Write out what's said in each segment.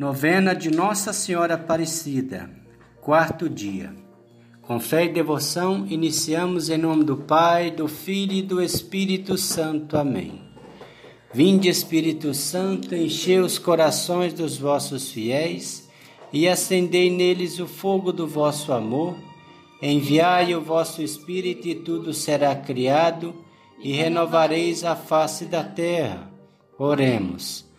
Novena de Nossa Senhora Aparecida, quarto dia. Com fé e devoção, iniciamos em nome do Pai, do Filho e do Espírito Santo. Amém. Vinde, Espírito Santo, enchei os corações dos vossos fiéis e acendei neles o fogo do vosso amor. Enviai o vosso Espírito e tudo será criado e renovareis a face da terra. Oremos.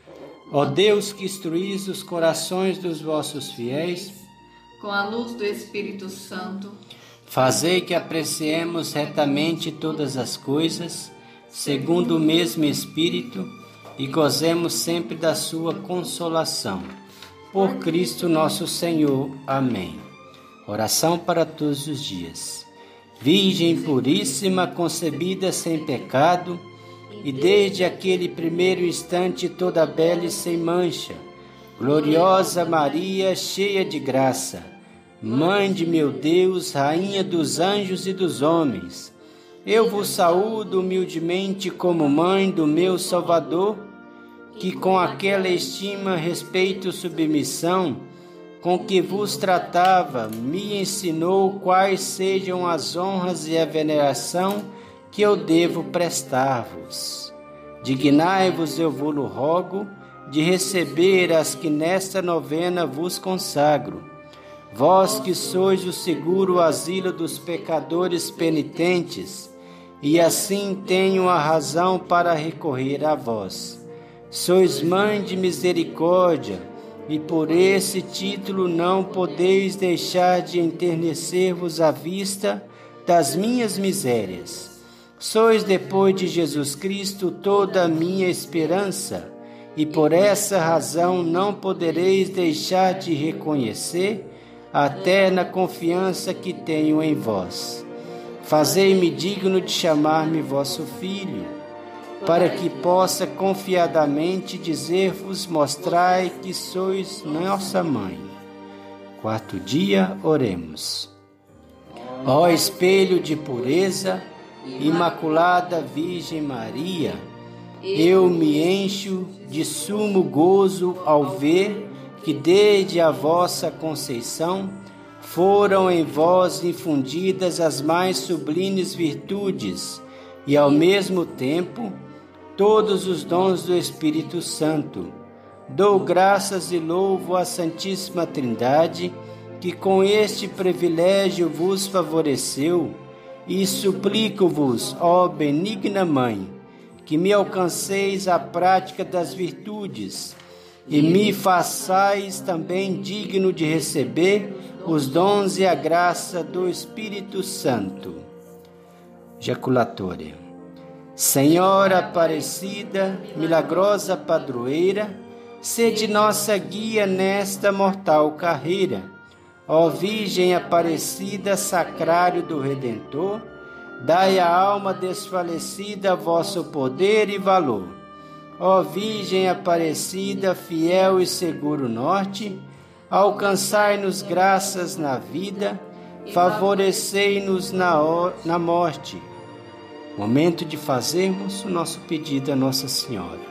Ó Deus que instruís os corações dos vossos fiéis, com a luz do Espírito Santo, fazei que apreciemos retamente todas as coisas, segundo o mesmo Espírito, e gozemos sempre da sua consolação. Por Cristo nosso Senhor. Amém. Oração para todos os dias. Virgem puríssima, concebida sem pecado, e desde aquele primeiro instante toda bela e sem mancha. Gloriosa Maria, cheia de graça, Mãe de meu Deus, Rainha dos anjos e dos homens, eu vos saúdo humildemente como mãe do meu Salvador, que com aquela estima, respeito e submissão com que vos tratava, me ensinou quais sejam as honras e a veneração que eu devo prestar-vos. Dignai-vos, eu vos rogo, de receber as que nesta novena vos consagro. Vós que sois o seguro asilo dos pecadores penitentes, e assim tenho a razão para recorrer a vós. Sois mãe de misericórdia, e por esse título não podeis deixar de enternecer-vos à vista das minhas misérias Sois depois de Jesus Cristo toda a minha esperança, e por essa razão não podereis deixar de reconhecer a eterna confiança que tenho em vós. Fazei-me digno de chamar-me vosso filho, para que possa confiadamente dizer-vos: mostrai que sois nossa mãe. Quarto dia, oremos. Ó espelho de pureza, Imaculada Virgem Maria, eu me encho de sumo gozo ao ver que desde a vossa conceição foram em vós infundidas as mais sublimes virtudes e ao mesmo tempo todos os dons do Espírito Santo. Dou graças e louvo à Santíssima Trindade que com este privilégio vos favoreceu e suplico-vos, ó benigna Mãe, que me alcanceis a prática das virtudes e me façais também digno de receber os dons e a graça do Espírito Santo. Jaculatória. Senhora Aparecida, milagrosa padroeira, sede nossa guia nesta mortal carreira Ó Virgem Aparecida, Sacrário do Redentor, dai à alma desfalecida vosso poder e valor. Ó Virgem Aparecida, fiel e seguro norte, alcançai-nos graças na vida, favorecei-nos na, na morte. Momento de fazermos o nosso pedido a Nossa Senhora.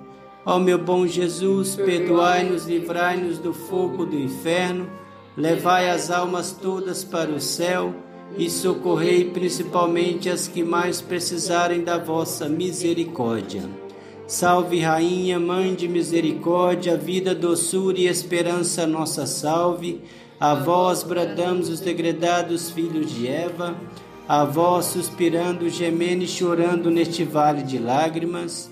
Ó meu bom Jesus, perdoai-nos, livrai-nos do fogo do inferno, levai as almas todas para o céu e socorrei principalmente as que mais precisarem da vossa misericórdia. Salve, Rainha, Mãe de Misericórdia, vida, doçura e esperança, nossa salve. A vós bradamos os degredados filhos de Eva, a vós suspirando, gemendo e chorando neste vale de lágrimas.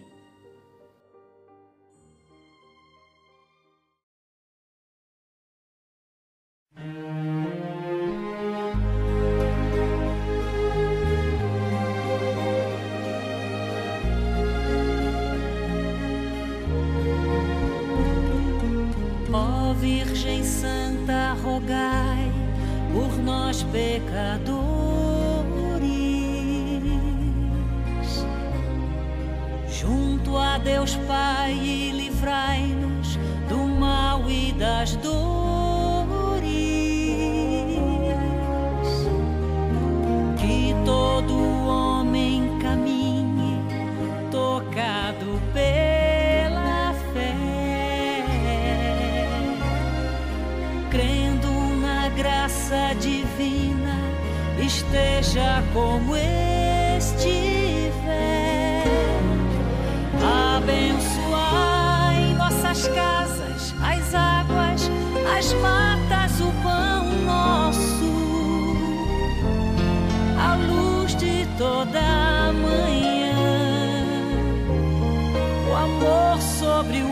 Pecadores, junto a Deus Pai livrai-nos do mal e das dores. Esteja como estiver. Abençoai nossas casas, as águas, as matas, o pão nosso, a luz de toda manhã, o amor sobre o